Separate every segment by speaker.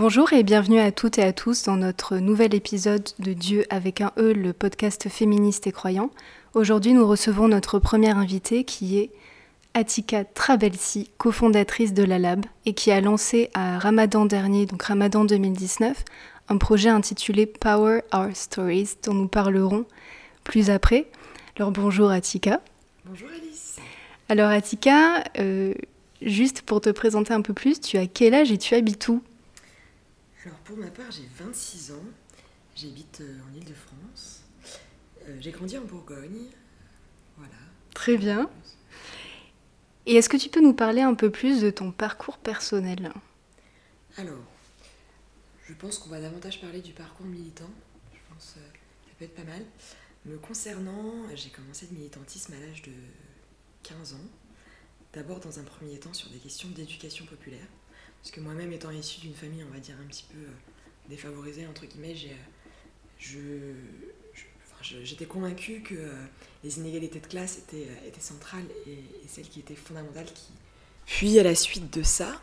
Speaker 1: Bonjour et bienvenue à toutes et à tous dans notre nouvel épisode de Dieu avec un E, le podcast féministe et croyant. Aujourd'hui, nous recevons notre première invitée qui est Atika Trabelsi, cofondatrice de la Lab et qui a lancé à Ramadan dernier, donc Ramadan 2019, un projet intitulé Power Our Stories dont nous parlerons plus après. Alors bonjour Atika.
Speaker 2: Bonjour Alice.
Speaker 1: Alors Atika, euh, juste pour te présenter un peu plus, tu as quel âge et tu habites où?
Speaker 2: Alors pour ma part, j'ai 26 ans. J'habite euh, en Ile-de-France. Euh, j'ai grandi en Bourgogne. Voilà.
Speaker 1: Très bien. Et est-ce que tu peux nous parler un peu plus de ton parcours personnel?
Speaker 2: Alors, je pense qu'on va davantage parler du parcours militant. Je pense que ça peut être pas mal. Me concernant, j'ai commencé le militantisme à l'âge de 15 ans. D'abord dans un premier temps sur des questions d'éducation populaire. Parce que moi-même étant issue d'une famille, on va dire, un petit peu euh, défavorisée, entre guillemets, euh, j'étais convaincue que euh, les inégalités de classe étaient, étaient centrales et, celles qui étaient fondamentales. Qui... Puis à la suite de ça,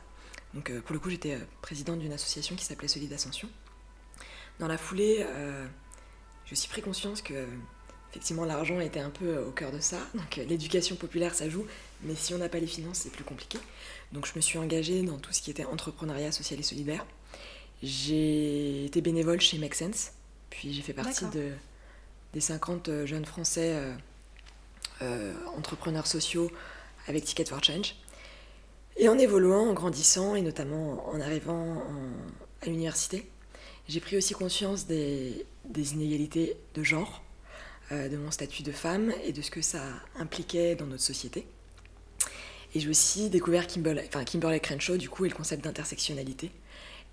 Speaker 2: donc pour le coup j'étais présidente d'une association qui s'appelait Solide Ascension. Dans la foulée, j'ai aussi pris conscience que effectivement l'argent était un peu au cœur de ça. Donc l'éducation populaire ça joue, mais si on n'a pas les finances c'est plus compliqué. Donc je me suis engagée dans tout ce qui était entrepreneuriat social et solidaire. J'ai été bénévole chez Make Sense, puis j'ai fait partie de, des 50 jeunes Français euh, euh, entrepreneurs sociaux avec Ticket for Change. Et en évoluant, en grandissant et notamment en arrivant à l'université, j'ai pris aussi conscience des, inégalités de genre, euh, de mon statut de femme et de ce que ça impliquait dans notre société. Et j'ai aussi découvert Kimberley, enfin Kimberley Crenshaw, du coup, et le concept d'intersectionnalité.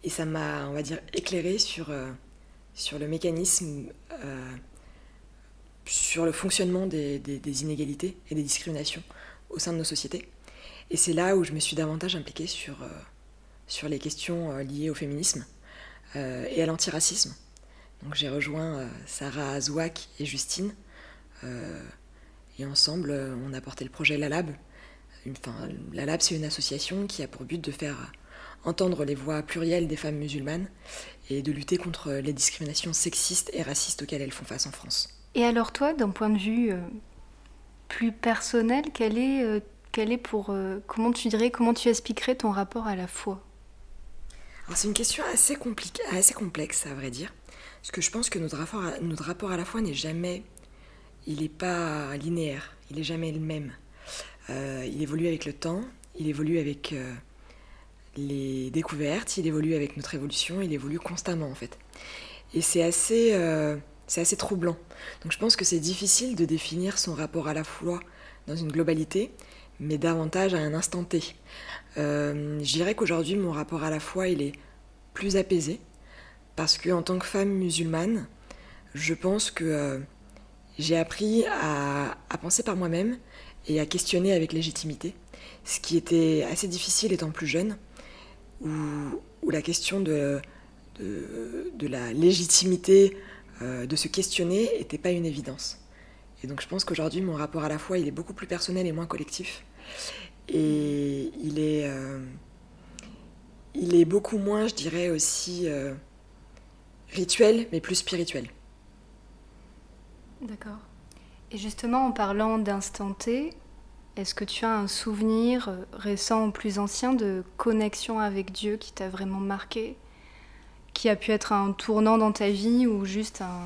Speaker 2: Et ça m'a, on va dire, éclairé sur, euh, sur le mécanisme, euh, sur le fonctionnement des, des, inégalités et des discriminations au sein de nos sociétés. Et c'est là où je me suis davantage impliquée sur, sur les questions liées au féminisme euh, et à l'antiracisme. Donc j'ai rejoint euh, Sarah Zouak et Justine. Euh, et ensemble, on a porté le projet La Lab. Enfin, la Lab, c'est une association qui a pour but de faire entendre les voix plurielles des femmes musulmanes et de lutter contre les discriminations sexistes et racistes auxquelles elles font face en France.
Speaker 1: Et alors toi, d'un point de vue plus personnel, quel est, quel est pour comment tu dirais, comment tu expliquerais ton rapport à la foi?
Speaker 2: C'est une question assez, assez complexe, à vrai dire. Parce que je pense que notre rapport à, la foi n'est jamais... Il n'est pas linéaire, il n'est jamais le même. Euh, il évolue avec le temps, il évolue avec euh, les découvertes, il évolue avec notre évolution, il évolue constamment en fait. Et c'est assez, euh, c'est assez troublant. Donc je pense que c'est difficile de définir son rapport à la foi dans une globalité, mais davantage à un instant T. Je dirais qu'aujourd'hui, mon rapport à la foi, il est plus apaisé, parce que en tant que femme musulmane, je pense que euh, j'ai appris à, penser par moi-même et à questionner avec légitimité, ce qui était assez difficile étant plus jeune, où, la question de, la légitimité euh, de se questionner n'était pas une évidence. Et donc je pense qu'aujourd'hui, mon rapport à la foi, il est beaucoup plus personnel et moins collectif. Et il est, euh, beaucoup moins, je dirais aussi, rituel, mais plus spirituel.
Speaker 1: D'accord. Et justement, en parlant d'instant T, est-ce que tu as un souvenir euh, récent ou plus ancien de connexion avec Dieu qui t'a vraiment marqué Qui a pu être un tournant dans ta vie ou juste un,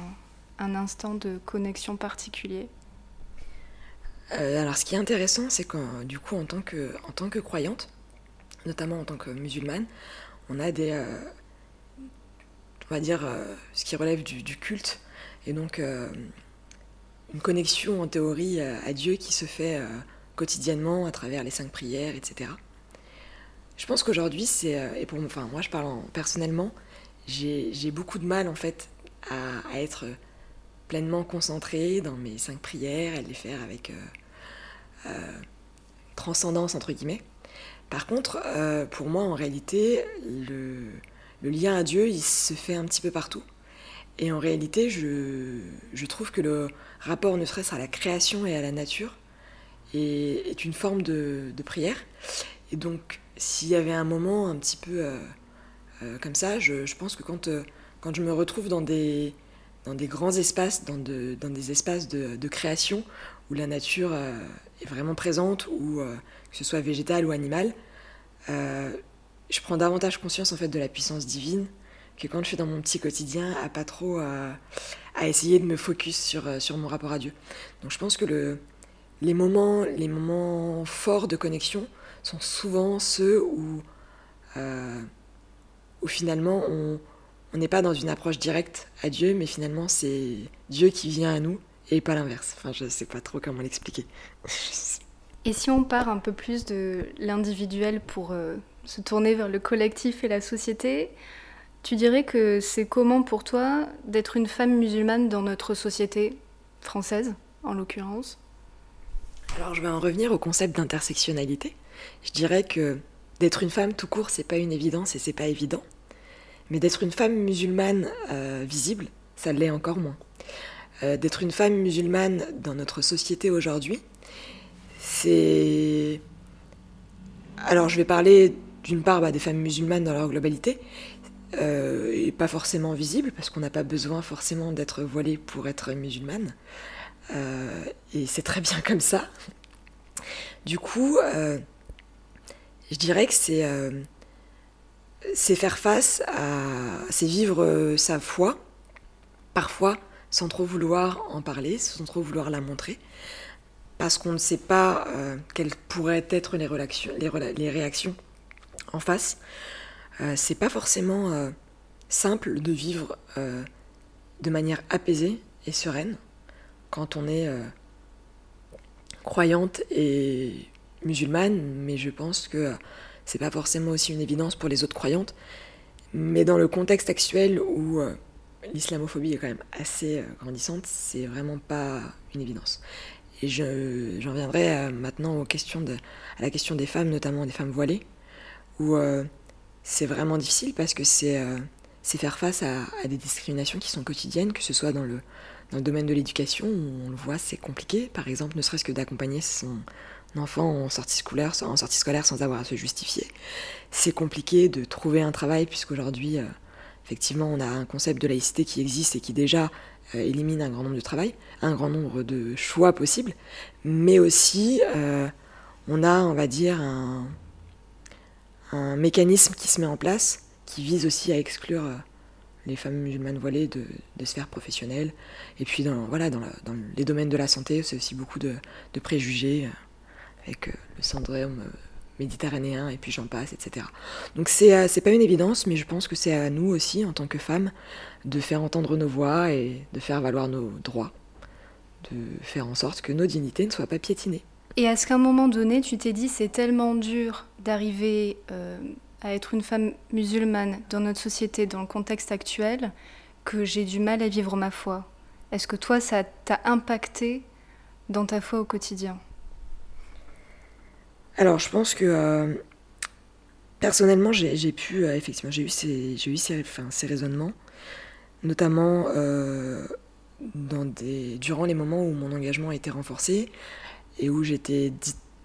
Speaker 1: un instant de connexion particulier?
Speaker 2: Euh, alors, ce qui est intéressant, c'est que du coup, en tant que, en tant que croyante, notamment en tant que musulmane, on a des, euh, on va dire, euh, ce qui relève du, culte, et donc une connexion en théorie à Dieu qui se fait quotidiennement à travers les cinq prières, etc. Je pense qu'aujourd'hui, c'est, euh, et pour enfin, moi je parle en, personnellement, j'ai beaucoup de mal en fait à, être pleinement concentrée dans mes cinq prières et les faire avec euh, euh, transcendance entre guillemets. Par contre, euh, pour moi en réalité, le, le, lien à Dieu, il se fait un petit peu partout. Et en réalité, je, trouve que le rapport ne serait-ce à la création et à la nature est, est une forme de, prière. Et donc, s'il y avait un moment un petit peu euh, euh, comme ça, je, pense que quand, euh, quand je me retrouve dans des, grands espaces, dans, de, dans des espaces de, de, création où la nature est vraiment présente, ou que ce soit végétal ou animal, je prends davantage conscience en fait de la puissance divine que quand je suis dans mon petit quotidien à pas trop à, à essayer de me focus sur, sur mon rapport à Dieu. Donc je pense que le, les, moments, les moments forts de connexion, sont souvent ceux où, euh, où finalement on n'est pas dans une approche directe à Dieu, mais finalement c'est Dieu qui vient à nous et pas l'inverse. Enfin, je ne sais pas trop comment l'expliquer.
Speaker 1: et si on part un peu plus de l'individuel pour euh, se tourner vers le collectif et la société, tu dirais que c'est comment pour toi d'être une femme musulmane dans notre société française, en l'occurrence?
Speaker 2: Alors je vais en revenir au concept d'intersectionnalité. Je dirais que d'être une femme tout court, c'est pas une évidence et c'est pas évident. Mais d'être une femme musulmane euh, visible, ça l'est encore moins. Euh, d'être une femme musulmane dans notre société aujourd'hui, c'est. Alors je vais parler d'une part bah, des femmes musulmanes dans leur globalité, euh, et pas forcément visible, parce qu'on n'a pas besoin forcément d'être voilée pour être musulmane. Euh, et c'est très bien comme ça. Du coup, euh, je dirais que c'est faire face à. c'est vivre sa foi, parfois sans trop vouloir en parler, sans trop vouloir la montrer, parce qu'on ne sait pas quelles pourraient être les, les, les réactions en face. Euh, c'est pas forcément euh, simple de vivre euh, de manière apaisée et sereine quand on est croyante et musulmane, mais je pense que c'est pas forcément aussi une évidence pour les autres croyantes. Mais dans le contexte actuel où l'islamophobie est quand même assez grandissante, c'est vraiment pas une évidence. Et j'en je, viendrai maintenant à la question des femmes, notamment des femmes voilées, où euh, c'est vraiment difficile parce que c'est euh, faire face à, des discriminations qui sont quotidiennes, que ce soit dans le, dans le domaine de l'éducation, où on le voit, c'est compliqué. Par exemple, ne serait-ce que d'accompagner son enfant en sortie scolaire, en sortie scolaire sans avoir à se justifier. C'est compliqué de trouver un travail puisqu'aujourd'hui, euh, effectivement, on a un concept de laïcité qui existe et qui déjà euh, élimine un grand nombre de travail, un grand nombre de choix possibles, mais aussi on a, on va dire, un, un, mécanisme qui se met en place qui vise aussi à exclure les femmes musulmanes voilées de, de sphères professionnelles. Et puis, dans, voilà, dans, la, dans les domaines de la santé, c'est aussi beaucoup de, préjugés avec le syndrome méditerranéen, et puis j'en passe, etc. Donc c'est, c'est pas une évidence, mais je pense que c'est à nous aussi, en tant que femmes, de faire entendre nos voix et de faire valoir nos droits, de faire en sorte que nos dignités ne soient pas piétinées.
Speaker 1: Et est-ce qu'à un moment donné, tu t'es dit c'est tellement dur d'arriver euh, à être une femme musulmane dans notre société, dans le contexte actuel, que j'ai du mal à vivre ma foi? Est-ce que toi, ça t'a impacté dans ta foi au quotidien?
Speaker 2: Alors, je pense que euh, personnellement, j'ai pu, euh, effectivement, j'ai eu ces, eu ces, raisonnements, notamment durant les moments où mon engagement a été renforcé et où j'étais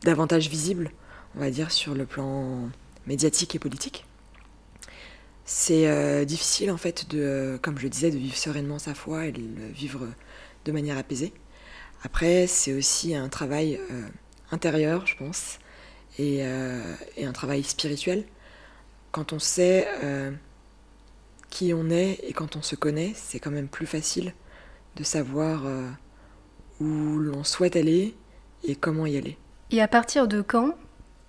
Speaker 2: davantage visible, on va dire, sur le plan médiatique et politique. C'est euh, difficile, en fait, de, comme je le disais, de vivre sereinement sa foi et de le vivre de manière apaisée. Après, c'est aussi un travail euh, intérieur, je pense, et, euh, et, un travail spirituel. Quand on sait qui on est et quand on se connaît, c'est quand même plus facile de savoir où l'on souhaite aller et comment y aller?
Speaker 1: Et à partir de quand,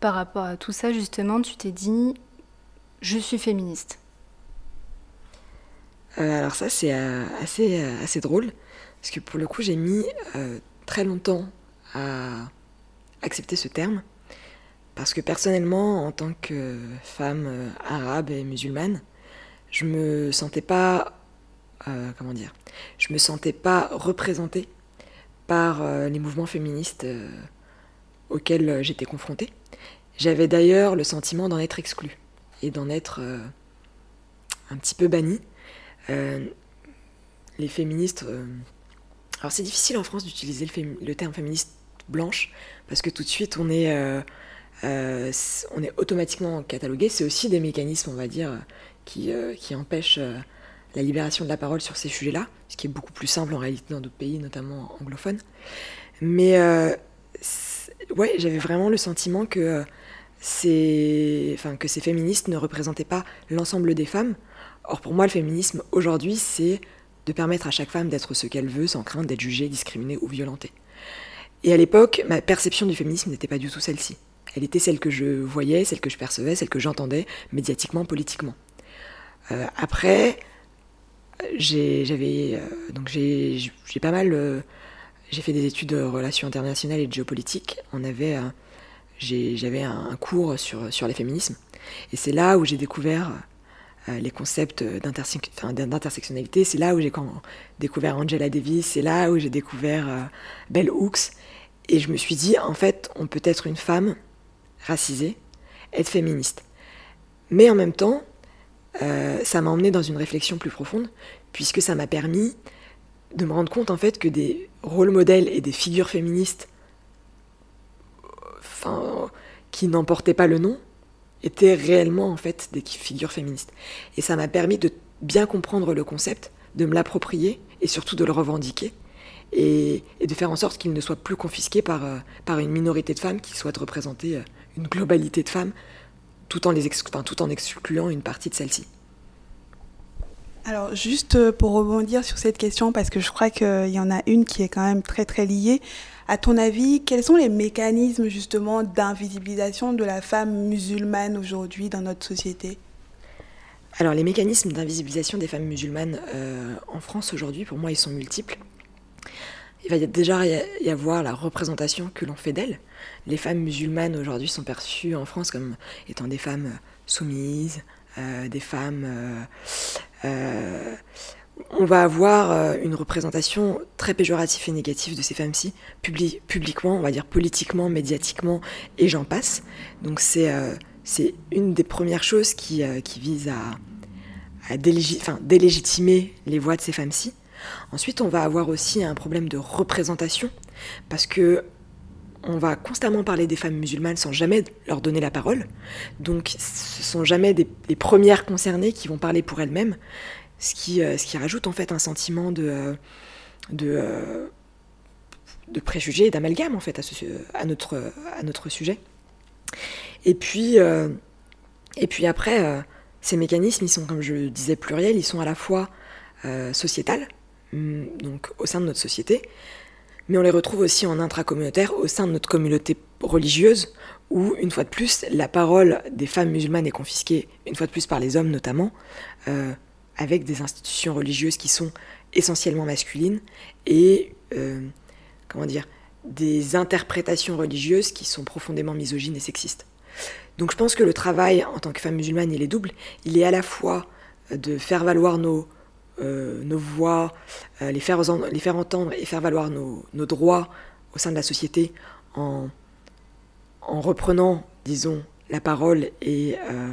Speaker 1: par rapport à tout ça, justement, tu t'es dit, je suis féministe?
Speaker 2: Alors ça, c'est assez, assez drôle, parce que pour le coup, j'ai mis très longtemps à accepté ce terme parce que personnellement, en tant que femme euh, arabe et musulmane, je me sentais pas, euh, comment dire, je me sentais pas représentée par euh, les mouvements féministes auxquels j'étais confrontée. J'avais d'ailleurs le sentiment d'en être exclue et d'en être un petit peu bannie. les féministes. alors c'est difficile en France d'utiliser le, terme féministe blanche parce que tout de suite on est euh, on est automatiquement catalogué. C'est aussi des mécanismes, on va dire, qui, euh, qui empêchent euh, la libération de la parole sur ces sujets-là, ce qui est beaucoup plus simple en réalité dans d'autres pays, notamment anglophones. Mais ouais, j'avais vraiment le sentiment que ces, enfin, que ces féministes ne représentaient pas l'ensemble des femmes. Or, pour moi, le féminisme aujourd'hui, c'est de permettre à chaque femme d'être ce qu'elle veut sans crainte d'être jugée, discriminée ou violentée. Et à l'époque, ma perception du féminisme n'était pas du tout celle-ci. Elle était celle que je voyais, celle que je percevais, celle que j'entendais médiatiquement, politiquement. Euh, après, j'avais euh, donc j'ai pas mal euh, j'ai fait des études de relations internationales et de géopolitique. On avait j'avais un, cours sur sur les féminismes et c'est là où j'ai découvert les concepts d'intersectionnalité. C'est là où j'ai découvert Angela Davis. C'est là où j'ai découvert Bell Hooks. Et je me suis dit, en fait, on peut être une femme racisée, être féministe. Mais en même temps, euh, ça m'a emmené dans une réflexion plus profonde, puisque ça m'a permis de me rendre compte en fait que des rôles modèles et des figures féministes enfin, qui n'emportaient pas le nom étaient réellement en fait des figures féministes. Et ça m'a permis de bien comprendre le concept, de me l'approprier et surtout de le revendiquer et, de faire en sorte qu'il ne soit plus confisqué par, euh, par une minorité de femmes qui souhaitent représenter euh, une globalité de femmes, tout en, les tout en excluant une partie de celles-ci.
Speaker 3: Alors juste euh, pour rebondir sur cette question, parce que je crois qu'il y en a une qui est quand même très très liée, à ton avis, quels sont les mécanismes justement d'invisibilisation de la femme musulmane aujourd'hui dans notre société?
Speaker 2: Alors les mécanismes d'invisibilisation des femmes musulmanes euh, en France aujourd'hui, pour moi, ils sont multiples. Il va déjà y avoir la représentation que l'on fait d'elles les femmes musulmanes aujourd'hui sont perçues en France comme étant des femmes soumises, euh, des femmes... Euh, euh, on va avoir une représentation très péjorative et négative de ces femmes-ci, publiquement, on va dire politiquement, médiatiquement, et j'en passe. Donc c'est une des premières choses qui, qui vise à, à délégitimer les voix de ces femmes-ci. Ensuite, on va avoir aussi un problème de représentation, parce que on va constamment parler des femmes musulmanes sans jamais leur donner la parole. Donc ce sont jamais les premières concernées qui vont parler pour elles-mêmes, ce qui, euh, rajoute en fait un sentiment de, euh, de, euh, préjugés et d'amalgame en fait à, notre, sujet. Et puis, après, ces mécanismes, ils sont, comme je disais, pluriels, ils sont à la fois sociétals, hum, donc au sein de notre société, mais on les retrouve aussi en intracommunautaire au sein de notre communauté religieuse, où, une fois de plus, la parole des femmes musulmanes est confisquée, une fois de plus par les hommes notamment, euh, avec des institutions religieuses qui sont essentiellement masculines, et, euh, comment dire, des interprétations religieuses qui sont profondément misogynes et sexistes. Donc je pense que le travail en tant que femme musulmane, il est double. Il est à la fois de faire valoir nos nos voix, euh, les, faire, les faire entendre et faire valoir nos, droits au sein de la société en, en reprenant, disons, la parole et euh,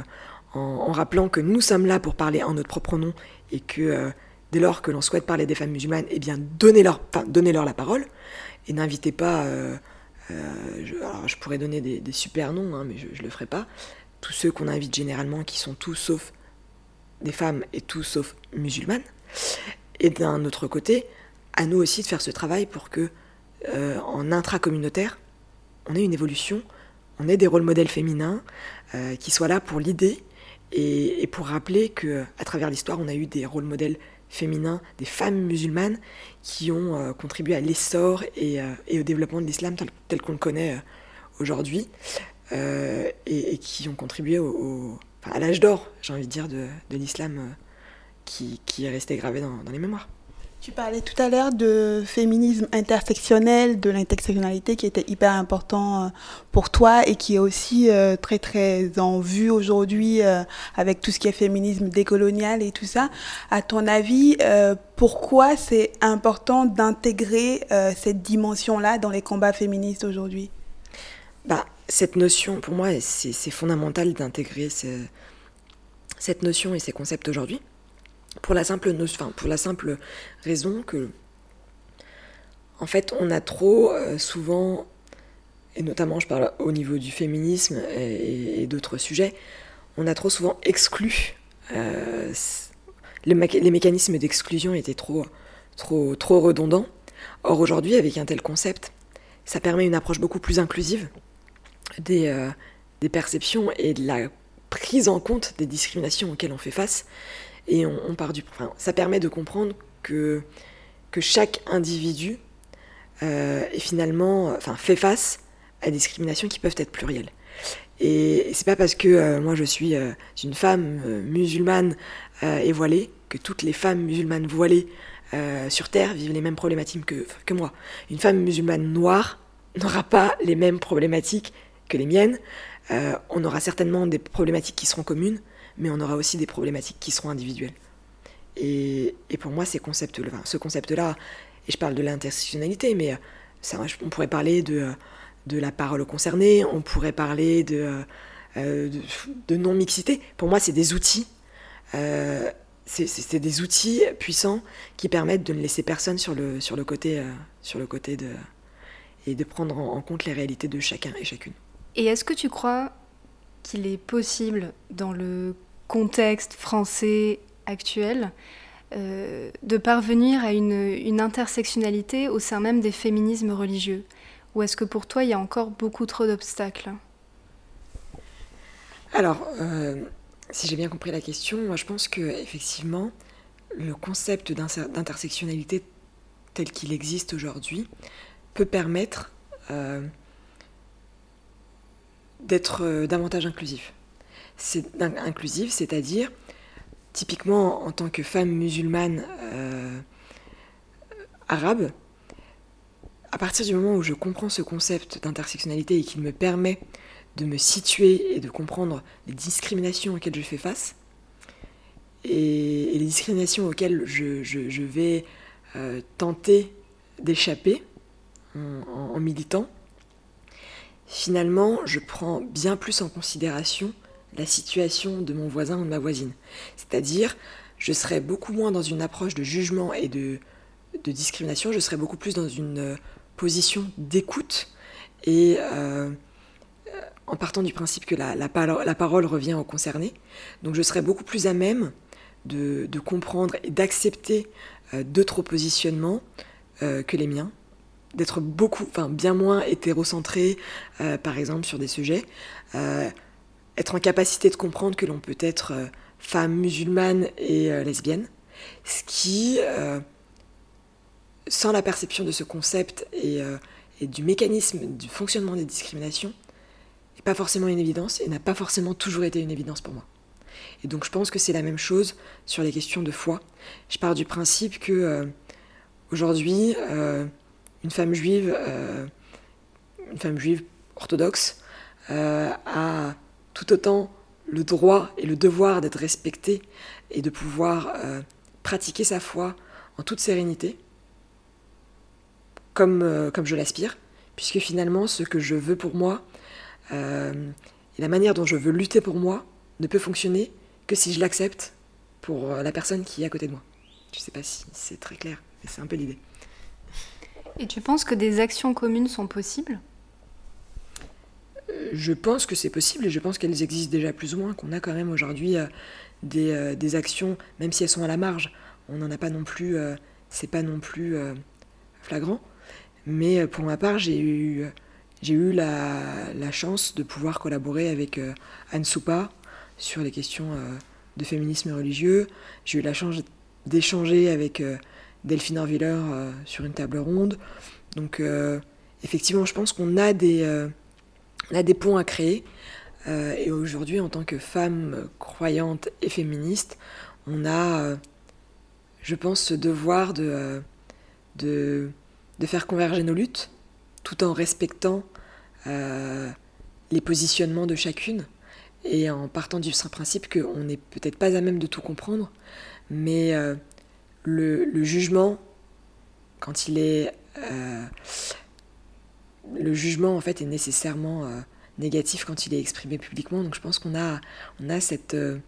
Speaker 2: en, rappelant que nous sommes là pour parler en notre propre nom et que dès lors que l'on souhaite parler des femmes musulmanes, eh bien donnez-leur donnez la parole et n'invitez pas, je, alors je pourrais donner des, super noms, hein, mais je ne le ferai pas, tous ceux qu'on invite généralement qui sont tous sauf des femmes et tout sauf musulmanes. Et d'un autre côté, à nous aussi de faire ce travail pour que, euh, en intracommunautaire, on ait une évolution, on ait des rôles modèles féminins euh, qui soient là pour l'idée et, pour rappeler que, à travers l'histoire, on a eu des rôles modèles féminins, des femmes musulmanes qui ont euh, contribué à l'essor et, au développement de l'islam tel, qu'on le connaît aujourd'hui et, qui ont contribué au à l'âge d'or, j'ai envie de dire, de, l'islam euh, qui, est resté gravé dans, les mémoires.
Speaker 3: Tu parlais tout à l'heure de féminisme intersectionnel, de l'intersectionnalité qui était hyper important euh, pour toi et qui est aussi euh, très très en vue aujourd'hui avec tout ce qui est féminisme décolonial et tout ça. À ton avis, pourquoi c'est important d'intégrer cette dimension-là dans les combats féministes aujourd'hui?
Speaker 2: Cette notion, pour moi, c'est fondamental d'intégrer cette notion et ces concepts aujourd'hui pour la simple, raison que, en fait, on a trop euh, souvent, et notamment je parle au niveau du féminisme et, d'autres sujets, on a trop souvent exclu. Euh, les, mécanismes d'exclusion étaient trop redondants. Or aujourd'hui, avec un tel concept, ça permet une approche beaucoup plus inclusive des, euh, des perceptions et de la prise en compte des discriminations auxquelles on fait face et on, part du. Ça permet de comprendre que, que chaque individu euh, est finalement, enfin, fait face à des discriminations qui peuvent être plurielles. Et, c'est pas parce que euh, moi je suis une femme musulmane et voilée que toutes les femmes musulmanes voilées sur Terre vivent les mêmes problématiques que, que moi. Une femme musulmane noire n'aura pas les mêmes problématiques les miennes. on aura certainement des problématiques qui seront communes, mais on aura aussi des problématiques qui seront individuelles. Et, pour moi, ces concepts, ce concept-là, et je parle de l'intersectionnalité, mais ça, on pourrait parler de, de la parole concernée, on pourrait parler de, euh, non-mixité. Pour moi, c'est des outils. Euh, c'est des outils puissants qui permettent de ne laisser personne sur le, côté, euh, sur le côté de, et de prendre en compte les réalités de chacun et chacune.
Speaker 1: Et est-ce que tu crois qu'il est possible, dans le contexte français actuel, euh, de parvenir à une, intersectionnalité au sein même des féminismes religieux? Ou est-ce que pour toi, il y a encore beaucoup trop d'obstacles?
Speaker 2: Alors, euh, si j'ai bien compris la question, moi je pense que effectivement, le concept d'intersectionnalité tel qu'il existe aujourd'hui peut permettre euh, d'être euh, davantage inclusif. C'est inclusif, c'est-à-dire typiquement en tant que femme musulmane euh, arabe, à partir du moment où je comprends ce concept d'intersectionnalité et qu'il me permet de me situer et de comprendre les discriminations auxquelles je fais face, et, les discriminations auxquelles je, vais euh, tenter d'échapper en militant, finalement, je prends bien plus en considération la situation de mon voisin ou de ma voisine. C'est-à-dire, je serais beaucoup moins dans une approche de jugement et de, discrimination, je serais beaucoup plus dans une euh, position d'écoute et euh, en partant du principe que la, parole revient aux concernés. Donc je serais beaucoup plus à même de, comprendre et d'accepter euh, d'autres positionnements que les miens d'être beaucoup, enfin bien moins hétérocentré, euh, par exemple, sur des sujets. Euh, être en capacité de comprendre que l'on peut être euh, femme musulmane et lesbienne. Ce qui, sans la perception de ce concept et, et, du mécanisme du fonctionnement des discriminations, n'est pas forcément une évidence et n'a pas forcément toujours été une évidence pour moi. Et donc je pense que c'est la même chose sur les questions de foi. Je pars du principe que aujourd'hui, une femme juive, euh, une femme juive orthodoxe, euh, a tout autant le droit et le devoir d'être respectée et de pouvoir euh, pratiquer sa foi en toute sérénité, comme, comme je l'aspire, puisque finalement ce que je veux pour moi et la manière dont je veux lutter pour moi ne peut fonctionner que si je l'accepte pour la personne qui est à côté de moi. Je ne sais pas si c'est très clair, mais c'est un peu l'idée.
Speaker 1: Et tu penses que des actions communes sont possibles?
Speaker 2: Je pense que c'est possible et je pense qu'elles existent déjà plus ou moins, qu'on a quand même aujourd'hui euh, euh, des, actions, même si elles sont à la marge. On n'en a pas non plus, euh, c'est pas non plus flagrant. Mais pour ma part, j'ai eu, j'ai eu la, la, chance de pouvoir collaborer avec Anne Soupa sur les questions de féminisme religieux. J'ai eu la chance d'échanger avec Delphine Orviller euh, sur une table ronde. Donc euh, effectivement, je pense qu'on a des, euh, a des ponts à créer. et aujourd'hui, en tant que femme croyante et féministe, on a, je pense, ce devoir de, de, de, faire converger nos luttes, tout en respectant les positionnements de chacune et en partant du principe qu'on n'est peut-être pas à même de tout comprendre, mais le, jugement, quand il est le jugement en fait est nécessairement euh, négatif quand il est exprimé publiquement. Donc je pense qu'on a, on euh,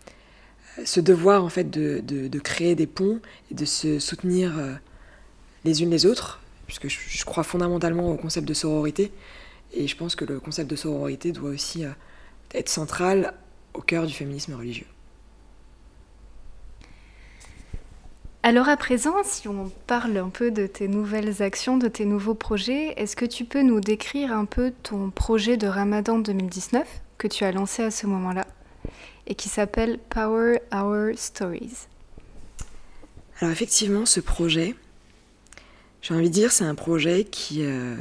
Speaker 2: ce devoir en fait de, créer des ponts et de se soutenir euh, les unes les autres, puisque je, crois fondamentalement au concept de sororité. Et je pense que le concept de sororité doit aussi être central au cœur du féminisme religieux.
Speaker 1: Alors à présent, si on parle un peu de tes nouvelles actions, de tes nouveaux projets, est-ce que tu peux nous décrire un peu ton projet de Ramadan 2019 que tu as lancé à ce moment-là et qui s'appelle Power Our Stories?
Speaker 2: Alors effectivement, ce projet, j'ai envie de dire, c'est un projet qui, euh,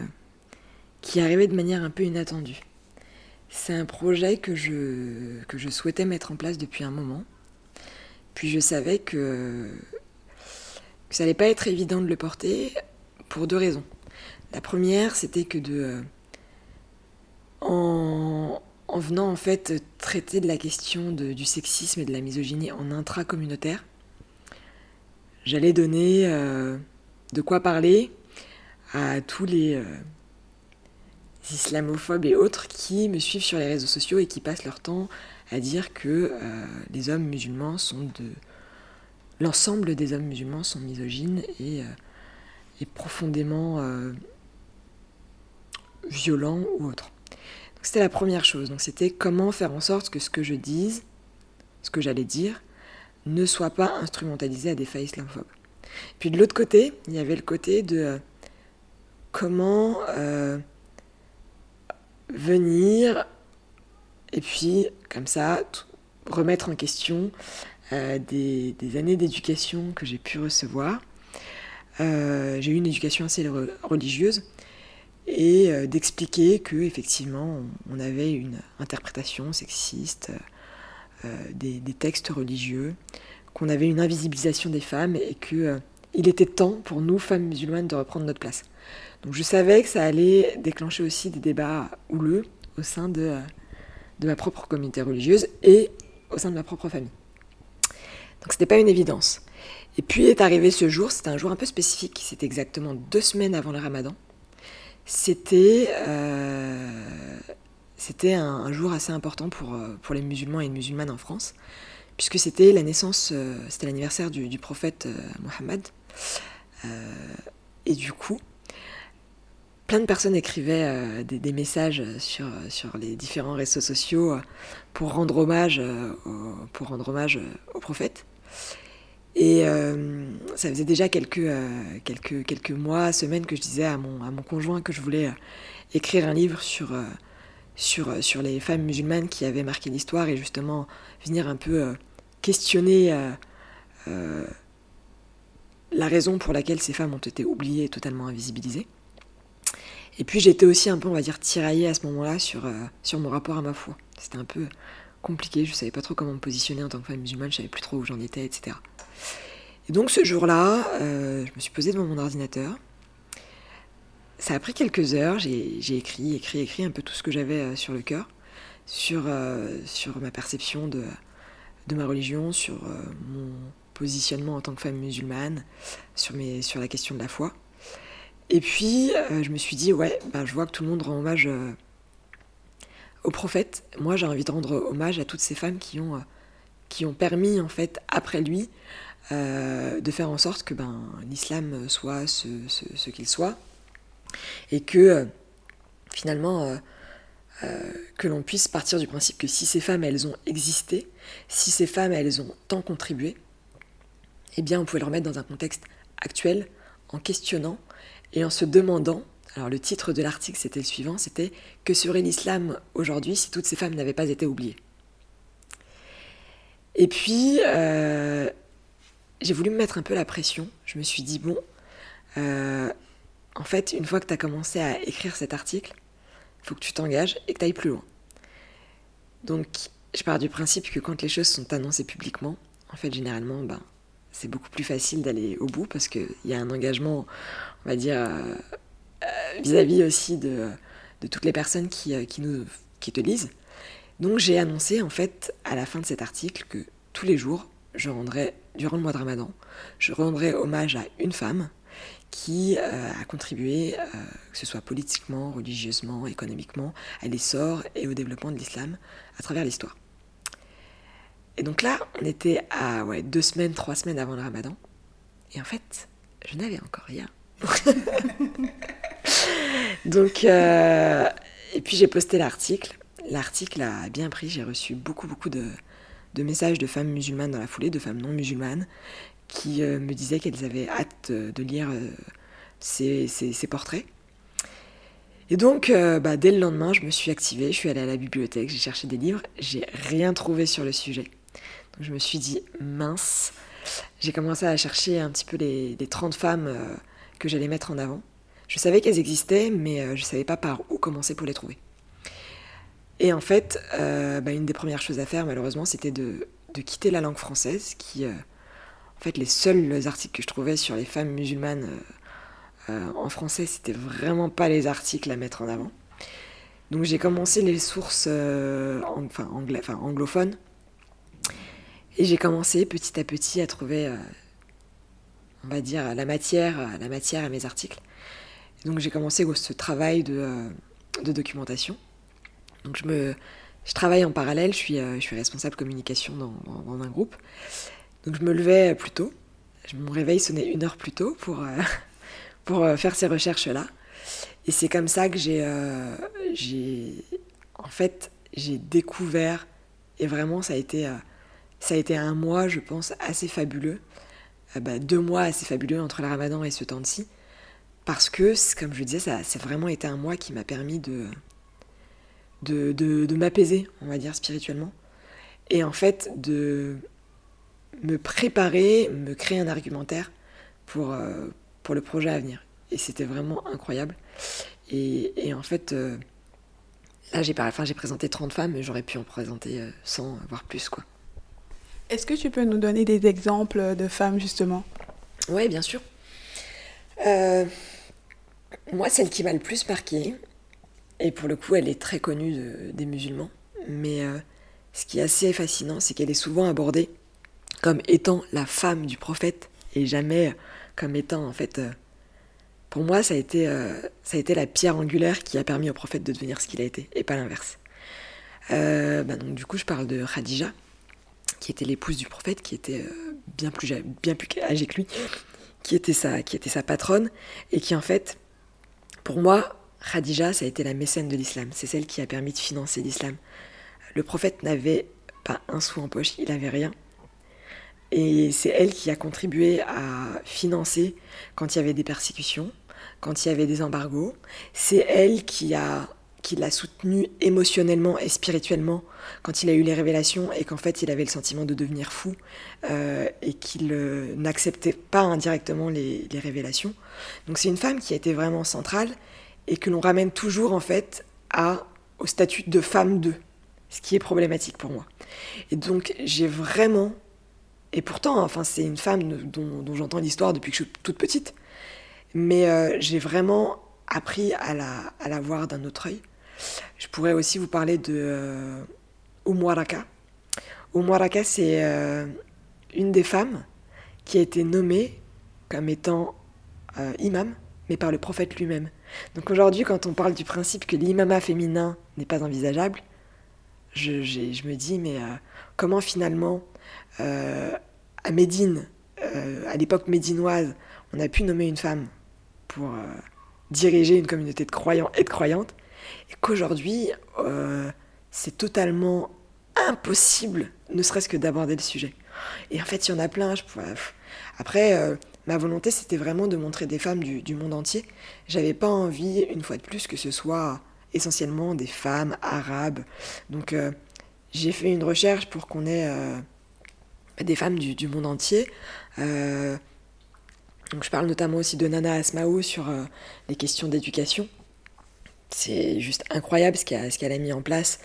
Speaker 2: qui est arrivé de manière un peu inattendue. C'est un projet que je, que je souhaitais mettre en place depuis un moment. Puis je savais que ça n'allait pas être évident de le porter pour deux raisons. La première, c'était que de. Euh, en, venant en fait traiter de la question du sexisme et de la misogynie en intra-communautaire, j'allais donner euh, de quoi parler à tous les euh, islamophobes et autres qui me suivent sur les réseaux sociaux et qui passent leur temps à dire que les hommes musulmans sont de l'ensemble des hommes musulmans sont misogynes et, euh, profondément euh, violents ou autres. C'était la première chose. Donc c'était comment faire en sorte que ce que je dise, ce que j'allais dire, ne soit pas instrumentalisé à des fins islamophobes. Puis de l'autre côté, il y avait le côté de euh, comment venir et puis comme ça remettre en question euh, des, années d'éducation que j'ai pu recevoir. Euh, j'ai eu une éducation assez religieuse et euh, d'expliquer que effectivement on, avait une interprétation sexiste des, textes religieux, qu'on avait une invisibilisation des femmes et que il était temps pour nous femmes musulmanes de reprendre notre place. Donc je savais que ça allait déclencher aussi des débats houleux au sein de, de ma propre communauté religieuse et au sein de ma propre famille. Donc c'était pas une évidence. Et puis est arrivé ce jour, c'était un jour un peu spécifique, c'était exactement deux semaines avant le ramadan. C'était euh, un, jour assez important pour, euh, pour les musulmans et les musulmanes en France, puisque c'était la naissance, euh, c'était l'anniversaire du, prophète Mohammed. et du coup, plein de personnes écrivaient des, messages sur, les différents réseaux sociaux pour rendre hommage au prophète. Et euh, ça faisait déjà quelques, euh, quelques, quelques mois, semaines que je disais à mon, à mon conjoint que je voulais euh, écrire un livre sur, sur, sur les femmes musulmanes qui avaient marqué l'histoire et justement venir un peu questionner la raison pour laquelle ces femmes ont été oubliées et totalement invisibilisées. Et puis j'étais aussi un peu, on va dire, tiraillée à ce moment-là sur, sur mon rapport à ma foi. C'était un peu compliqué, je savais pas trop comment me positionner en tant que femme musulmane, je savais plus trop où j'en étais, etc. Et donc ce jour-là, euh, je me suis posée devant mon ordinateur. Ça a pris quelques heures, j'ai écrit, écrit, écrit un peu tout ce que j'avais euh, sur le cœur, sur, euh, sur ma perception de, de ma religion, sur mon positionnement en tant que femme musulmane, sur, mes, sur la question de la foi. Et puis, je me suis dit, ouais, ben, je vois que tout le monde rend hommage au prophète. Moi, j'ai envie de rendre hommage à toutes ces femmes qui ont, ont permis, en fait, après lui, euh, de faire en sorte que ben, l'islam soit ce, qu'il soit, et que euh, finalement, euh, que l'on puisse partir du principe que si ces femmes, elles ont existé, si ces femmes, elles ont tant contribué, eh bien, on pouvait leur mettre dans un contexte actuel, en questionnant et en se demandant, alors le titre de l'article c'était le suivant, c'était Que serait l'islam aujourd'hui si toutes ces femmes n'avaient pas été oubliées Et puis, j'ai voulu me mettre un peu la pression. Je me suis dit, bon, euh, en fait, une fois que tu as commencé à écrire cet article, il faut que tu t'engages et que tu ailles plus loin. Donc, je pars du principe que quand les choses sont annoncées publiquement, en fait, généralement, ben, c'est beaucoup plus facile d'aller au bout parce qu'il y a un engagement, on va dire, euh, euh, vis-à-vis aussi de, toutes les personnes qui, nous, qui te lisent. Donc j'ai annoncé en fait à la fin de cet article que tous les jours, je rendrai, durant le mois de Ramadan, je rendrai hommage à une femme qui euh, a contribué, euh, que ce soit politiquement, religieusement, économiquement, à l'essor et au développement de l'islam à travers l'histoire. Et donc là, on était à deux semaines, trois semaines avant le ramadan, et en fait, je n'avais encore rien. donc, euh, et puis j'ai posté l'article. L'article a bien pris, j'ai reçu beaucoup, beaucoup de, messages de femmes musulmanes dans la foulée, de femmes non musulmanes, qui euh, me disaient qu'elles avaient hâte de lire euh, ces, portraits. Et donc, euh, bah, dès le lendemain, je me suis activée, je suis allée à la bibliothèque, j'ai cherché des livres, j'ai rien trouvé sur le sujet. Je me suis dit, mince, j'ai commencé à chercher un petit peu les, 30 femmes que j'allais mettre en avant. Je savais qu'elles existaient, mais je ne savais pas par où commencer pour les trouver. Et en fait, bah, une des premières choses à faire, malheureusement, c'était de, quitter la langue française, qui, en fait, les seuls articles que je trouvais sur les femmes musulmanes euh, euh, en français, c'était vraiment pas les articles à mettre en avant. Donc j'ai commencé les sources euh, anglophones. Et j'ai commencé petit à petit à trouver, on va dire, la matière, la matière à mes articles. Donc j'ai commencé ce travail de, documentation. Donc je, travaille en parallèle, je suis, je suis responsable communication dans, un groupe. Donc je me levais plus tôt. Mon réveil sonnait une heure plus tôt pour, euh, pour euh, faire ces recherches-là. Et c'est comme ça que j'ai, euh, en fait, découvert, et vraiment ça a été, ça a été un mois, je pense, assez fabuleux. Bah, deux mois assez fabuleux entre le ramadan et ce temps-ci. Parce que, comme je le disais, ça, a vraiment été un mois qui m'a permis de, de, de, de m'apaiser, on va dire, spirituellement. Et en fait, de, me préparer, me créer un argumentaire pour, euh, pour le projet à venir. Et c'était vraiment incroyable. Et, en fait, euh, là, j'ai enfin, présenté 30 femmes, mais j'aurais pu en présenter 100, euh, voire plus. quoi.
Speaker 3: Est-ce que tu peux nous donner des exemples de femmes, justement?
Speaker 2: Oui, bien sûr. Moi, celle qui m'a le plus marquée, et pour le coup, elle est très connue des musulmans, mais ce qui est assez fascinant, c'est qu'elle est souvent abordée comme étant la femme du prophète et jamais comme étant en fait euh, pour moi ça a été euh, la pierre angulaire qui a permis au prophète de devenir ce qu'il a été et pas l'inverse. Euh, bah du coup je parle de Khadija qui était l'épouse du prophète qui était bien plus bien plus âgée que lui qui était sa qui était sa patronne et qui en fait pour moi Khadija ça a été la mécène de l'islam. C'est celle qui a permis de financer l'islam. Le prophète n'avait pas un sou en poche il avait rien. Et c'est elle qui a contribué à financer quand il y avait des persécutions, quand il y avait des embargos. C'est elle qui a qui l'a soutenu émotionnellement et spirituellement quand il a eu les révélations et qu'en fait il avait le sentiment de devenir fou euh, et qu'il euh, n'acceptait pas indirectement les, révélations. Donc c'est une femme qui a été vraiment centrale et que l'on ramène toujours en fait à, au statut de femme d'eux, ce qui est problématique pour moi. Et donc j'ai vraiment et pourtant, enfin, c'est une femme dont, j'entends l'histoire depuis que je suis toute petite. Mais euh, j'ai vraiment appris à la, à la voir d'un autre œil. Je pourrais aussi vous parler de euh, Umuaraka. c'est euh, une des femmes qui a été nommée comme étant euh, imam, mais par le prophète lui-même. Donc aujourd'hui, quand on parle du principe que l'imama féminin n'est pas envisageable, je, me dis, mais comment finalement euh, à Médine, euh, à l'époque médinoise, on a pu nommer une femme pour euh, diriger une communauté de croyants et de croyantes, et qu'aujourd'hui, c'est totalement impossible, ne serait-ce que d'aborder le sujet. Et en fait, il y en a plein. Je Après, ma volonté, c'était vraiment de montrer des femmes du, du monde entier. J'avais pas envie, une fois de plus, que ce soit essentiellement des femmes arabes. Donc, j'ai fait une recherche pour qu'on ait des femmes du, monde entier. Euh, donc je parle notamment aussi de Nana Asmaou sur euh, les questions d'éducation. C'est juste incroyable ce qu'elle a, mis en place.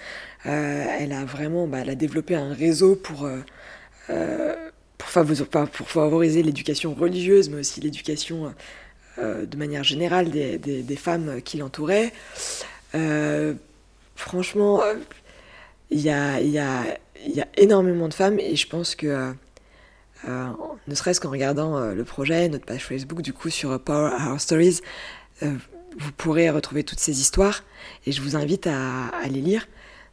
Speaker 2: Euh, elle a vraiment bah, a développé un réseau pour, pour pour, favoriser l'éducation religieuse, mais aussi l'éducation de manière générale des, des femmes qui l'entouraient. franchement, il y a, y, a, y a, énormément de femmes et je pense que, ne serait-ce qu'en regardant le projet, notre page Facebook, du coup, sur Power Our Stories, vous pourrez retrouver toutes ces histoires et je vous invite à, les lire.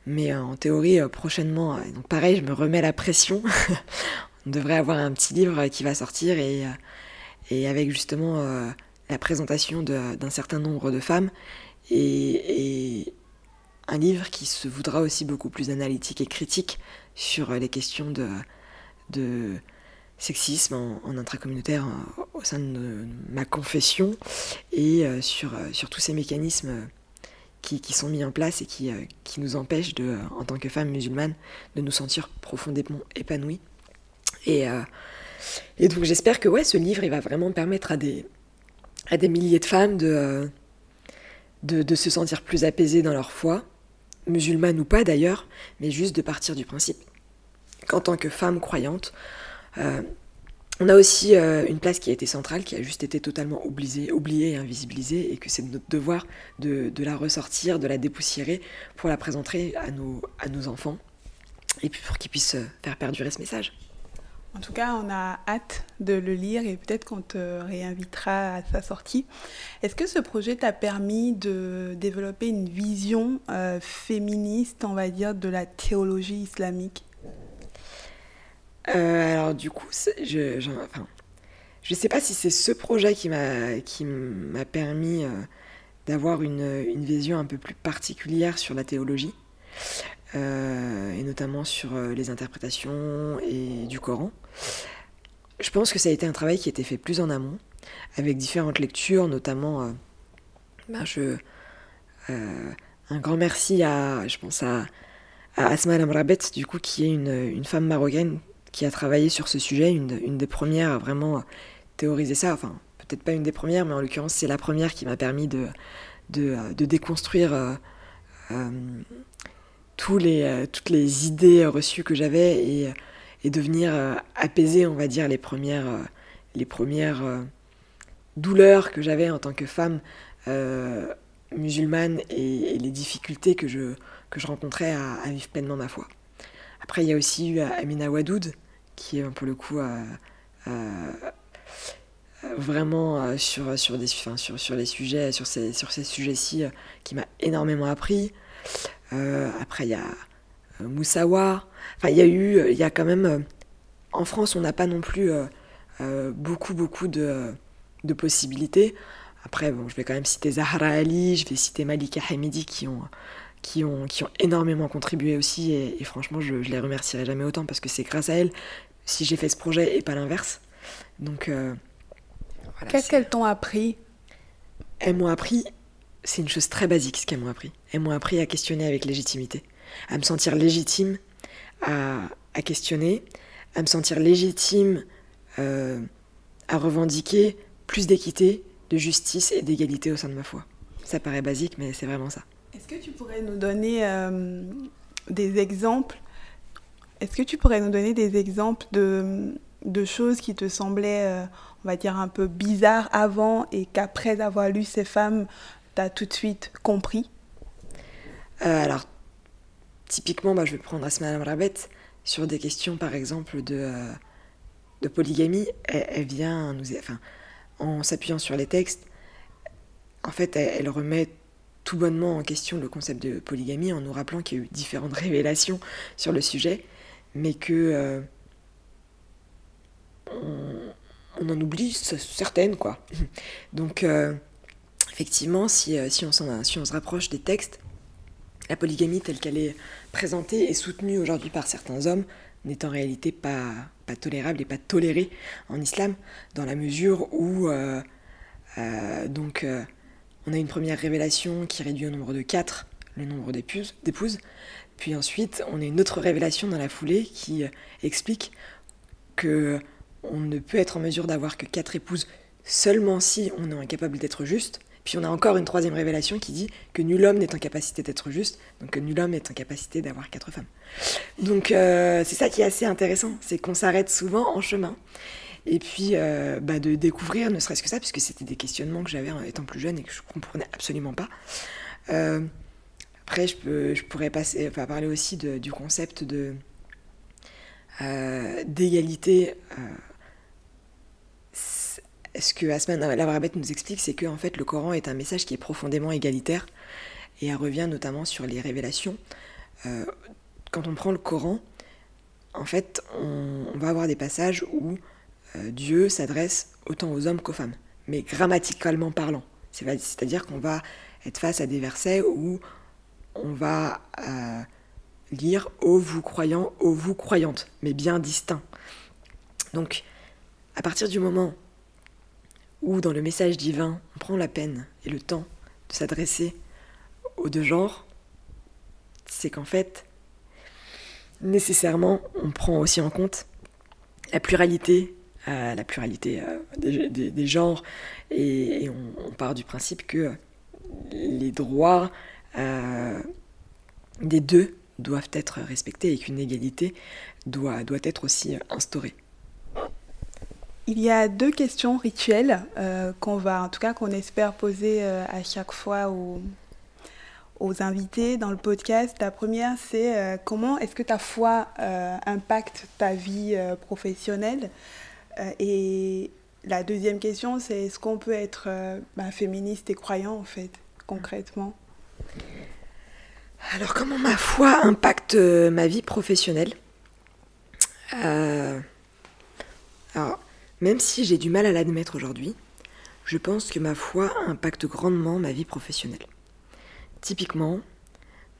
Speaker 2: Mais euh, en théorie, euh, prochainement, euh, donc pareil, je me remets la pression. On devrait avoir un petit livre qui va sortir et, avec justement la présentation d'un certain nombre de femmes et, un livre qui se voudra aussi beaucoup plus analytique et critique sur les questions de sexisme en, intracommunautaire euh, au sein de ma confession et euh, sur, euh, sur tous ces mécanismes qui, qui, sont mis en place et qui, qui nous empêchent, de, en tant que femmes musulmanes, de nous sentir profondément épanouies. Et, et donc j'espère que ouais, ce livre il va vraiment permettre à des, à des milliers de femmes de, de, de se sentir plus apaisées dans leur foi, musulmanes ou pas d'ailleurs, mais juste de partir du principe qu'en tant que femme croyante, on a aussi euh, une place qui a été centrale, qui a juste été totalement oubliée, oubliée et invisibilisée, et que c'est notre devoir de, la ressortir, de la dépoussiérer pour la présenter à nos, enfants, et pour qu'ils puissent euh, faire perdurer ce message.
Speaker 3: En tout cas, on a hâte de le lire et peut-être qu'on te réinvitera à sa sortie. Est-ce que ce projet t'a permis de développer une vision féministe, on va dire, de la théologie islamique?
Speaker 2: Euh, alors du coup, je, je, sais pas si c'est ce projet qui m'a qui m'a permis euh, d'avoir une, une, vision un peu plus particulière sur la théologie, euh, et notamment sur les interprétations et du Coran. Je pense que ça a été un travail qui a été fait plus en amont, avec différentes lectures, notamment, ben je, un grand merci à, je pense à, à Asma Amrabet, du coup, qui est une, une femme marocaine qui a travaillé sur ce sujet, une, une des premières à vraiment théoriser ça. Enfin, peut-être pas une des premières, mais en l'occurrence, c'est la première qui m'a permis de, de, de déconstruire euh, euh, tous les, euh, toutes les idées reçues que j'avais et, et, de venir apaiser, on va dire, les premières, les premières douleurs que j'avais en tant que femme musulmane et, les difficultés que je, que je rencontrais à, vivre pleinement ma foi. Après, il y a aussi eu Amina Wadoud, qui est pour le coup euh, euh, vraiment euh, sur, sur, des, sur, sur les sujets, sur ces, sur ces sujets-ci, qui m'a énormément appris. après, il y a Moussawa. Enfin, il y a eu, il y a quand même. en France, on n'a pas non plus beaucoup, beaucoup de, de possibilités. Après, bon, je vais quand même citer Zahra Ali, je vais citer Malika Hamidi qui ont qui ont, qui ont énormément contribué aussi, et, franchement, je, je, les remercierai jamais autant parce que c'est grâce à elles si j'ai fait ce projet et pas l'inverse. Donc, euh,
Speaker 3: voilà, Qu'est-ce qu'elles t'ont appris?
Speaker 2: Elles m'ont appris, c'est une chose très basique ce qu'elles m'ont appris. Elles m'ont appris à questionner avec légitimité, à me sentir légitime à, à questionner, à me sentir légitime euh, à revendiquer plus d'équité, de justice et d'égalité au sein de ma foi. Ça paraît basique, mais c'est vraiment ça.
Speaker 3: Est-ce que tu pourrais nous donner euh, des exemples? Est-ce que tu pourrais nous donner des exemples de, de choses qui te semblaient, euh, on va dire, un peu bizarres avant et qu'après avoir lu ces femmes, tu as tout de suite compris?
Speaker 2: Euh, Alors, typiquement, bah, je vais prendre Asma Rabet sur des questions, par exemple, de, de polygamie. Elle, vient nous. En s'appuyant sur les textes, en fait, elle remet tout bonnement en question le concept de polygamie en nous rappelant qu'il y a eu différentes révélations sur le sujet, mais que euh, on, en oublie certaines quoi. Donc euh, effectivement, si, euh, si, on se rapproche des textes, la polygamie telle qu'elle est présentée et soutenue aujourd'hui par certains hommes n'est en réalité pas, pas tolérable et pas tolérée en islam, dans la mesure où donc on a une première révélation qui réduit au nombre de 4 le nombre d'épouses. Puis ensuite, on a une autre révélation dans la foulée qui euh, explique que on ne peut être en mesure d'avoir que 4 épouses seulement si on est incapable d'être juste, Puis on a encore une troisième révélation qui dit que nul homme n'est en capacité d'être juste, donc que nul homme est en capacité d'avoir quatre femmes. Donc euh, c'est ça qui est assez intéressant, c'est qu'on s'arrête souvent en chemin. Et puis euh, bah, de découvrir, ne serait-ce que ça, puisque c'était des questionnements que j'avais en étant plus jeune et que je comprenais absolument pas. Euh, après, je, peux, je pourrais passer, enfin, parler aussi du concept de d'égalité ce que Asman Lavrabet nous explique, c'est que en fait, le Coran est un message qui est profondément égalitaire et elle revient notamment sur les révélations. Euh, quand on prend le Coran, en fait, on, va avoir des passages où euh, Dieu s'adresse autant aux hommes qu'aux femmes, mais grammaticalement parlant. C'est-à-dire qu'on va être face à des versets où on va euh, lire ô vous croyants, ô vous croyantes, mais bien distincts. Donc, à partir du moment où dans le message divin, on prend la peine et le temps de s'adresser aux deux genres, c'est qu'en fait, nécessairement, on prend aussi en compte la pluralité, euh, la pluralité euh, des, genres, et, on, part du principe que les droits euh, des deux doivent être respectés et qu'une égalité doit, doit être aussi instaurée.
Speaker 3: Il y a deux questions rituelles euh, qu'on va, en tout cas, qu'on espère poser à chaque fois aux, aux, invités dans le podcast. La première, c'est comment est-ce que ta foi impacte ta vie professionnelle? Et la deuxième question, c'est est-ce qu'on peut être bah, féministe et croyant, en fait, concrètement?
Speaker 2: Alors, comment ma foi impacte ma vie professionnelle? Alors, même si j'ai du mal à l'admettre aujourd'hui, je pense que ma foi impacte grandement ma vie professionnelle. Typiquement,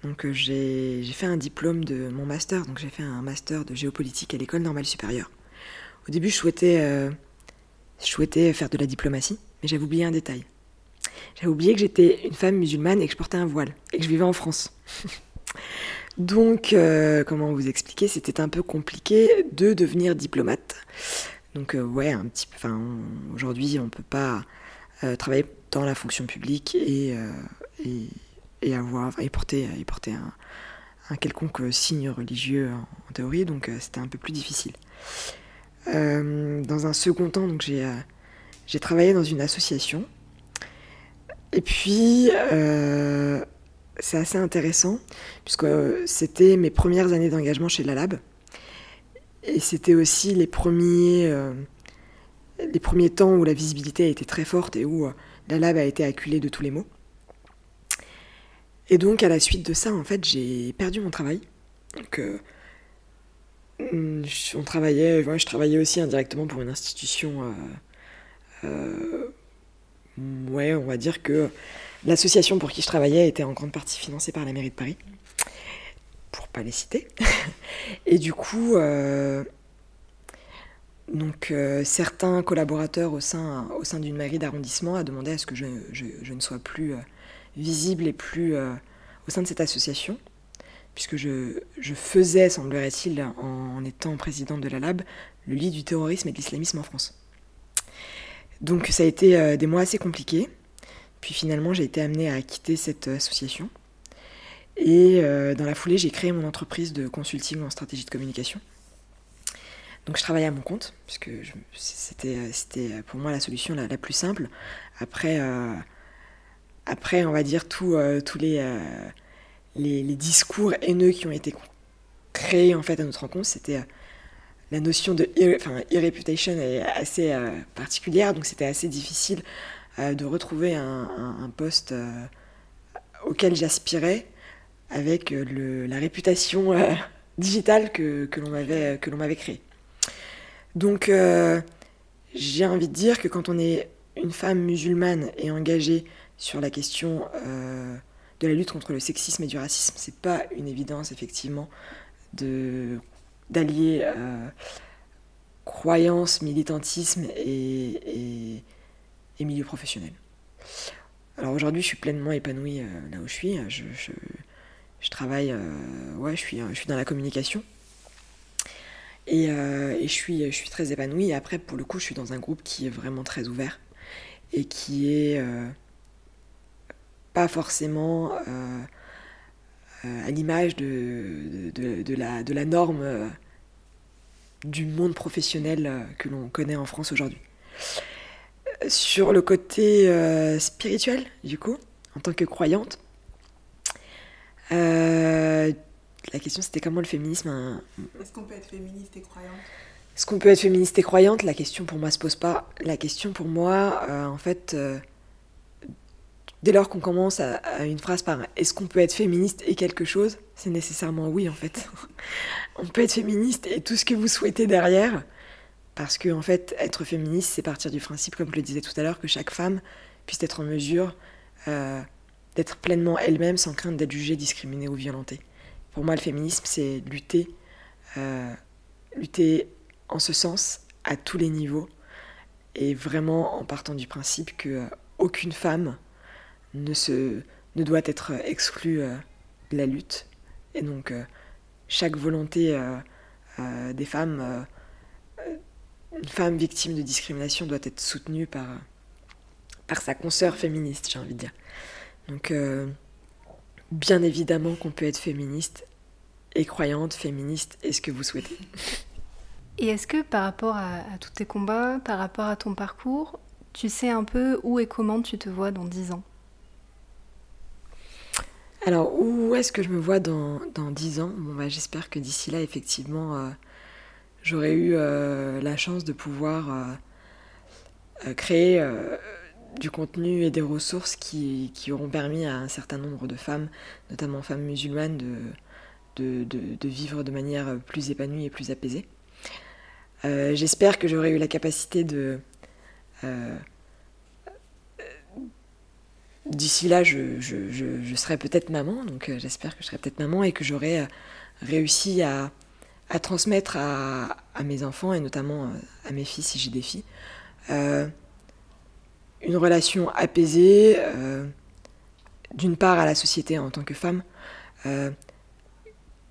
Speaker 2: donc euh, j'ai fait un diplôme de mon master, donc j'ai fait un master de géopolitique à l'école normale supérieure. Au début, je souhaitais, euh, je souhaitais faire de la diplomatie, mais j'avais oublié un détail. J'avais oublié que j'étais une femme musulmane et que je portais un voile, et que je vivais en France. donc, euh, comment vous expliquer, c'était un peu compliqué de devenir diplomate. Donc euh, ouais, un petit peu. Aujourd'hui, on peut pas euh, travailler dans la fonction publique et, avoir et porter un, quelconque signe religieux en, théorie. Donc c'était un peu plus difficile. Dans un second temps, donc j'ai j'ai travaillé dans une association. Et puis, c'est assez intéressant, puisque c'était mes premières années d'engagement chez la Lab. Et c'était aussi les premiers, euh, les premiers temps où la visibilité a été très forte et où euh, la lab a été acculée de tous les maux. Et donc, à la suite de ça, en fait, j'ai perdu mon travail. Donc, euh, on travaillait, je travaillais aussi indirectement pour une institution. ouais, on va dire que l'association pour qui je travaillais était en grande partie financée par la mairie de Paris pour pas les citer. Et du coup, euh, donc, euh, certains collaborateurs au sein, au sein d'une mairie d'arrondissement a demandé à ce que je, ne sois plus euh, visible et plus au sein de cette association, puisque je, faisais, semblerait-il, en, étant présidente de la LAB, le lit du terrorisme et de l'islamisme en France. Donc ça a été des mois assez compliqués. Puis finalement, j'ai été amenée à quitter cette association. Et euh, dans la foulée, j'ai créé mon entreprise de consulting en stratégie de communication. Donc je travaillais à mon compte, puisque c'était, pour moi la solution la, plus simple. Après, euh, après, on va dire, euh, tous les, les, discours haineux qui ont été créés en fait à notre rencontre, c'était la notion de e-reputation est assez particulière, donc c'était assez difficile de retrouver un, poste auquel j'aspirais avec euh, la réputation euh, digitale que, que l'on m'avait créée. Donc euh, j'ai envie de dire que quand on est une femme musulmane et engagée sur la question de la lutte contre le sexisme et du racisme, c'est pas une évidence effectivement d'allier croyance, militantisme et, et, milieu professionnel. Alors aujourd'hui, je suis pleinement épanouie là où je suis. je, je travaille, euh, ouais, je suis, je suis dans la communication. Et, euh, et, je, suis, je suis très épanouie. Et après, pour le coup, je suis dans un groupe qui est vraiment très ouvert et qui est, euh, pas forcément à l'image de, de, la, de la norme du monde professionnel que l'on connaît en France aujourd'hui. Sur le côté spirituel, du coup, en tant que croyante, la question c'était comment le féminisme.
Speaker 3: Est-ce qu'on peut être féministe et croyante?
Speaker 2: Est-ce qu'on peut être féministe et croyante? La question pour moi se pose pas. La question pour moi, euh, en fait, euh, dès lors qu'on commence à, une phrase par est-ce qu'on peut être féministe et quelque chose, c'est nécessairement oui en fait. On peut être féministe et tout ce que vous souhaitez derrière, parce que en fait, être féministe, c'est partir du principe, comme je le disais tout à l'heure, que chaque femme puisse être en mesure euh, d'être pleinement elle-même sans crainte d'être jugée, discriminée ou violentée. Pour moi, le féminisme, c'est lutter, lutter en ce sens à tous les niveaux et vraiment en partant du principe que euh, aucune femme ne, se, ne doit être exclue euh, de la lutte. Et donc euh, chaque volonté des femmes, une femme victime de discrimination doit être soutenue par, par sa consoeur féministe, j'ai envie de dire. Donc bien évidemment qu'on peut être féministe et croyante, féministe, et ce que vous souhaitez.
Speaker 1: Et est-ce que par rapport à, tous tes combats, par rapport à ton parcours, tu sais un peu où et comment tu te vois dans 10 ans?
Speaker 2: Alors, où est-ce que je me vois dans, dans 10 ans? Bon, bah, J'espère que d'ici là, effectivement, euh, j'aurai eu euh, la chance de pouvoir euh, créer du contenu et des ressources qui, auront permis à un certain nombre de femmes, notamment femmes musulmanes, de, vivre de manière plus épanouie et plus apaisée. J'espère que j'aurai eu la capacité de... Euh, d'ici là, je, serai peut-être maman, donc euh, j'espère que je serai peut-être maman et que j'aurai réussi à, transmettre à, mes enfants et notamment à mes filles si j'ai des filles une relation apaisée, d'une part à la société en tant que femme,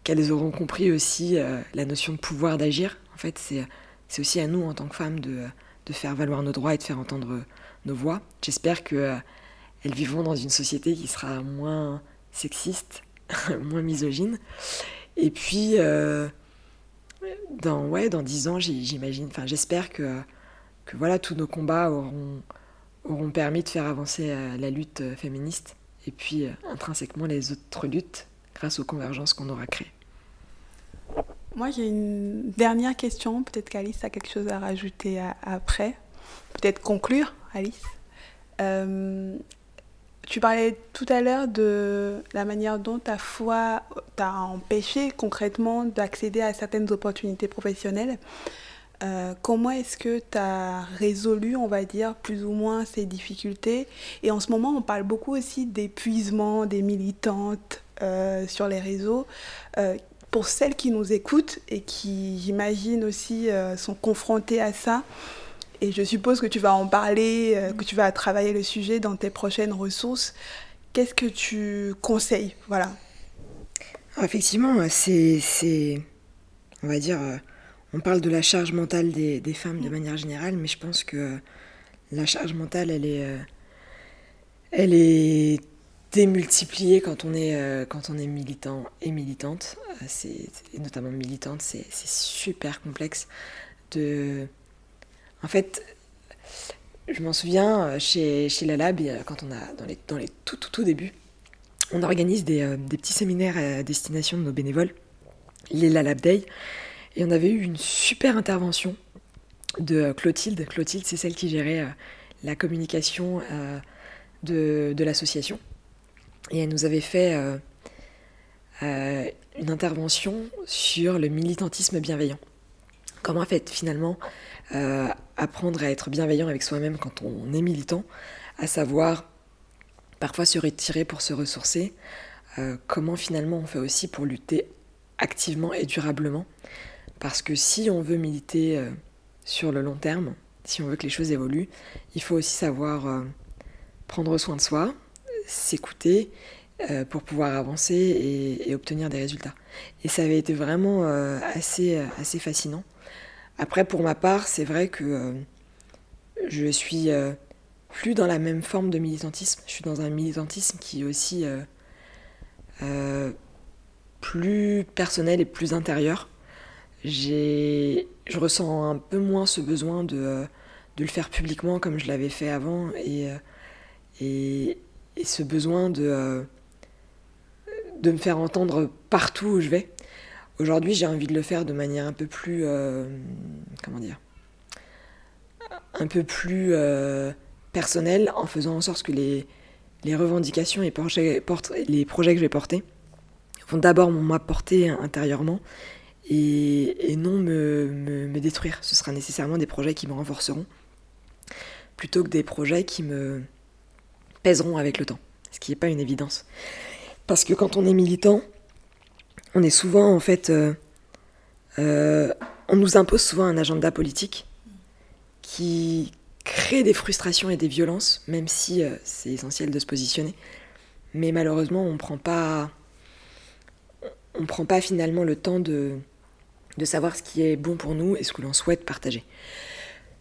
Speaker 2: qu'elles auront compris aussi la notion de pouvoir d'agir. En fait, c'est aussi à nous, en tant que femmes, de, de, faire valoir nos droits et de faire entendre nos voix. J'espère qu'elles euh, vivront dans une société qui sera moins sexiste, moins misogyne. Et puis, euh, dans, ouais, dans 10 ans, j'imagine, enfin, j'espère que, que voilà, tous nos combats auront, auront permis de faire avancer euh, la lutte féministe et puis intrinsèquement les autres luttes grâce aux convergences qu'on aura créées.
Speaker 3: Moi, j'ai une dernière question. Peut-être qu'Alice a quelque chose à rajouter après. Peut-être conclure, Alice. Euh, tu parlais tout à l'heure de la manière dont ta foi t'a empêché concrètement d'accéder à certaines opportunités professionnelles. Euh, comment est-ce que tu as résolu, on va dire, plus ou moins ces difficultés? Et en ce moment, on parle beaucoup aussi d'épuisement des militantes euh, sur les réseaux pour celles qui nous écoutent et qui, j'imagine aussi, euh, sont confrontées à ça. Et je suppose que tu vas en parler, euh, que tu vas travailler le sujet dans tes prochaines ressources. Qu'est-ce que tu conseilles? Voilà.
Speaker 2: effectivement, c'est, on va dire, euh, on parle de la charge mentale des, femmes de manière générale, mais je pense que la charge mentale, elle est, elle est démultiplier quand on est, euh, quand on est militant et militante. Euh, c'est, notamment militante, c'est, super complexe. De... En fait, je m'en souviens, euh, chez, chez la Lab, quand on a, dans les, dans les tout, tout, tout débuts, on organise des, des petits séminaires à destination de nos bénévoles, les La Lab Day, et on avait eu une super intervention de Clotilde. Clotilde, c'est celle qui gérait la communication de, de l'association. Et elle nous avait fait euh, euh, une intervention sur le militantisme bienveillant. Comment en fait finalement euh, apprendre à être bienveillant avec soi-même quand on est militant, à savoir parfois se retirer pour se ressourcer, comment finalement on fait aussi pour lutter activement et durablement. Parce que si on veut militer sur le long terme, si on veut que les choses évoluent, il faut aussi savoir prendre soin de soi, s'écouter euh, pour pouvoir avancer et, obtenir des résultats. Et ça avait été vraiment euh, assez, euh, assez fascinant. Après, pour ma part, c'est vrai que je suis plus dans la même forme de militantisme. Je suis dans un militantisme qui est aussi euh, euh, plus personnel et plus intérieur. Je ressens un peu moins ce besoin de, euh, de le faire publiquement comme je l'avais fait avant et, euh, et, et ce besoin de, euh, de me faire entendre partout où je vais. Aujourd'hui, j'ai envie de le faire de manière un peu plus. euh, comment dire Un peu plus euh, personnelle, en faisant en sorte que les, revendications et les projets que je vais porter vont d'abord m'apporter intérieurement et, non me, me- me détruire. Ce sera nécessairement des projets qui me renforceront plutôt que des projets qui me pèseront avec le temps, ce qui n'est pas une évidence. Parce que quand on est militant, on est souvent en fait... euh, euh, on nous impose souvent un agenda politique qui crée des frustrations et des violences, même si euh, c'est essentiel de se positionner. Mais malheureusement, on prend pas, on prend pas finalement le temps de, de savoir ce qui est bon pour nous et ce que l'on souhaite partager.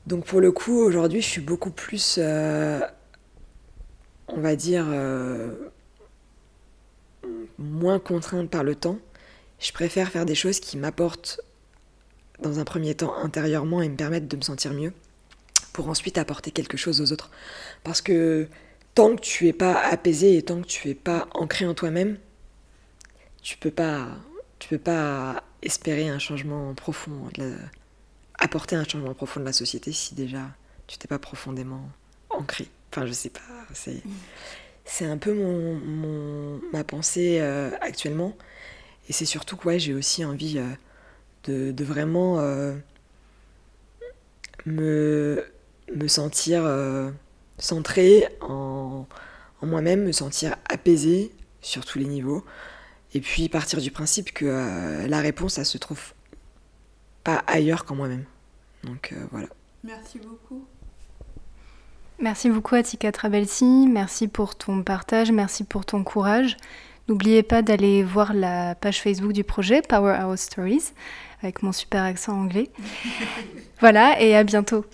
Speaker 2: Donc pour le coup, aujourd'hui, je suis beaucoup plus, on va dire, moins contrainte par le temps. Je préfère faire des choses qui m'apportent, dans un premier temps, intérieurement et me permettent de me sentir mieux, pour ensuite apporter quelque chose aux autres. Parce que tant que tu es pas apaisé et tant que tu es pas ancré en toi-même, tu peux pas, tu peux pas espérer un changement profond, de la- apporter un changement profond de la société si déjà tu t'es pas profondément ancré. Enfin, je sais pas, c'est, c'est un peu mon, mon- ma pensée euh, actuellement. Et c'est surtout que ouais, j'ai aussi envie euh, de, de vraiment euh, me, me sentir euh, centrée en, en moi-même, me sentir apaisée sur tous les niveaux. Et puis partir du principe que euh, la réponse, ça se trouve pas ailleurs qu'en moi-même. Donc euh, voilà.
Speaker 3: Merci beaucoup.
Speaker 1: Merci beaucoup Atika Trabelsi, merci pour ton partage, merci pour ton courage. N'oubliez pas d'aller voir la page Facebook du projet Power Powerhouse Stories avec mon super accent anglais. voilà et à bientôt.